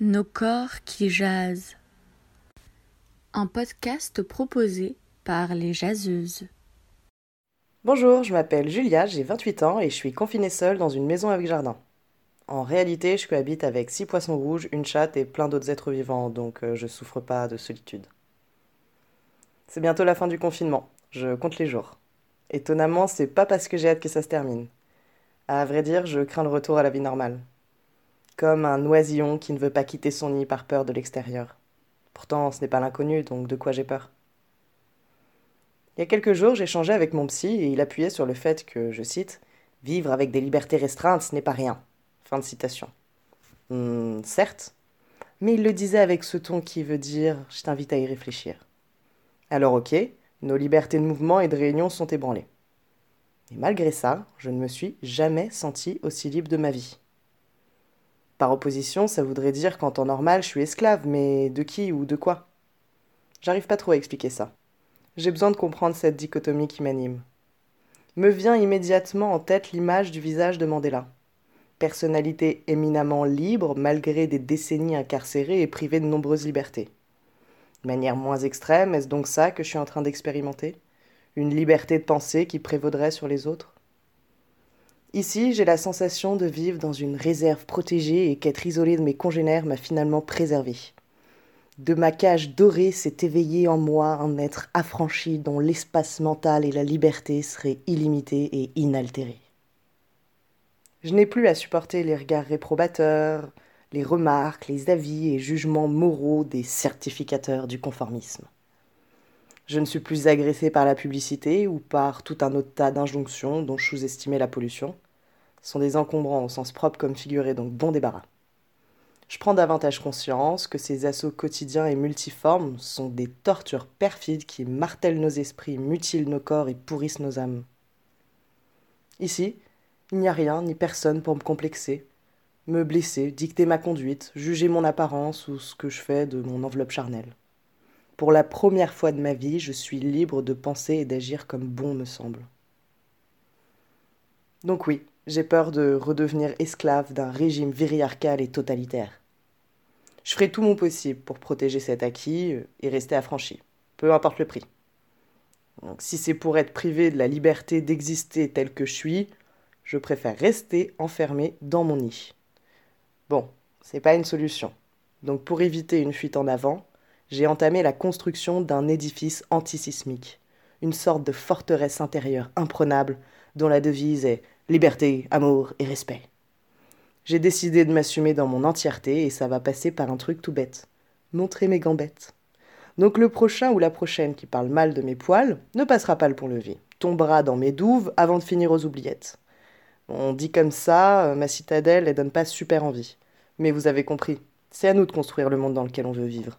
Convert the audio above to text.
Nos corps qui jasent. Un podcast proposé par les jaseuses. Bonjour, je m'appelle Julia, j'ai 28 ans et je suis confinée seule dans une maison avec jardin. En réalité, je cohabite avec six poissons rouges, une chatte et plein d'autres êtres vivants, donc euh, je souffre pas de solitude. C'est bientôt la fin du confinement, je compte les jours. Étonnamment, c'est pas parce que j'ai hâte que ça se termine. À vrai dire, je crains le retour à la vie normale. Comme un oisillon qui ne veut pas quitter son nid par peur de l'extérieur. Pourtant, ce n'est pas l'inconnu, donc de quoi j'ai peur Il y a quelques jours, j'échangeais avec mon psy et il appuyait sur le fait que, je cite, Vivre avec des libertés restreintes, ce n'est pas rien. Fin de citation. Hmm, certes, mais il le disait avec ce ton qui veut dire Je t'invite à y réfléchir. Alors ok, nos libertés de mouvement et de réunion sont ébranlées. Et malgré ça, je ne me suis jamais senti aussi libre de ma vie. Par opposition, ça voudrait dire qu'en temps normal, je suis esclave, mais de qui ou de quoi? J'arrive pas trop à expliquer ça. J'ai besoin de comprendre cette dichotomie qui m'anime. Me vient immédiatement en tête l'image du visage de Mandela personnalité éminemment libre malgré des décennies incarcérées et privée de nombreuses libertés. De manière moins extrême, est-ce donc ça que je suis en train d'expérimenter? Une liberté de pensée qui prévaudrait sur les autres? Ici, j'ai la sensation de vivre dans une réserve protégée et qu'être isolé de mes congénères m'a finalement préservé. De ma cage dorée s'est éveillé en moi un être affranchi dont l'espace mental et la liberté seraient illimités et inaltérés. Je n'ai plus à supporter les regards réprobateurs, les remarques, les avis et jugements moraux des certificateurs du conformisme. Je ne suis plus agressé par la publicité ou par tout un autre tas d'injonctions dont je sous-estimais la pollution. Sont des encombrants au sens propre comme figuré, donc bon débarras. Je prends davantage conscience que ces assauts quotidiens et multiformes sont des tortures perfides qui martèlent nos esprits, mutilent nos corps et pourrissent nos âmes. Ici, il n'y a rien ni personne pour me complexer, me blesser, dicter ma conduite, juger mon apparence ou ce que je fais de mon enveloppe charnelle. Pour la première fois de ma vie, je suis libre de penser et d'agir comme bon me semble. Donc oui, j'ai peur de redevenir esclave d'un régime viriarcal et totalitaire. Je ferai tout mon possible pour protéger cet acquis et rester affranchi, peu importe le prix. Donc, si c'est pour être privé de la liberté d'exister tel que je suis, je préfère rester enfermé dans mon nid. Bon, c'est pas une solution. Donc pour éviter une fuite en avant, j'ai entamé la construction d'un édifice antisismique, une sorte de forteresse intérieure imprenable dont la devise est liberté, amour et respect. J'ai décidé de m'assumer dans mon entièreté et ça va passer par un truc tout bête. Montrer mes gambettes. Donc le prochain ou la prochaine qui parle mal de mes poils ne passera pas le pont-levis, tombera dans mes douves avant de finir aux oubliettes. On dit comme ça, euh, ma citadelle, elle donne pas super envie. Mais vous avez compris, c'est à nous de construire le monde dans lequel on veut vivre.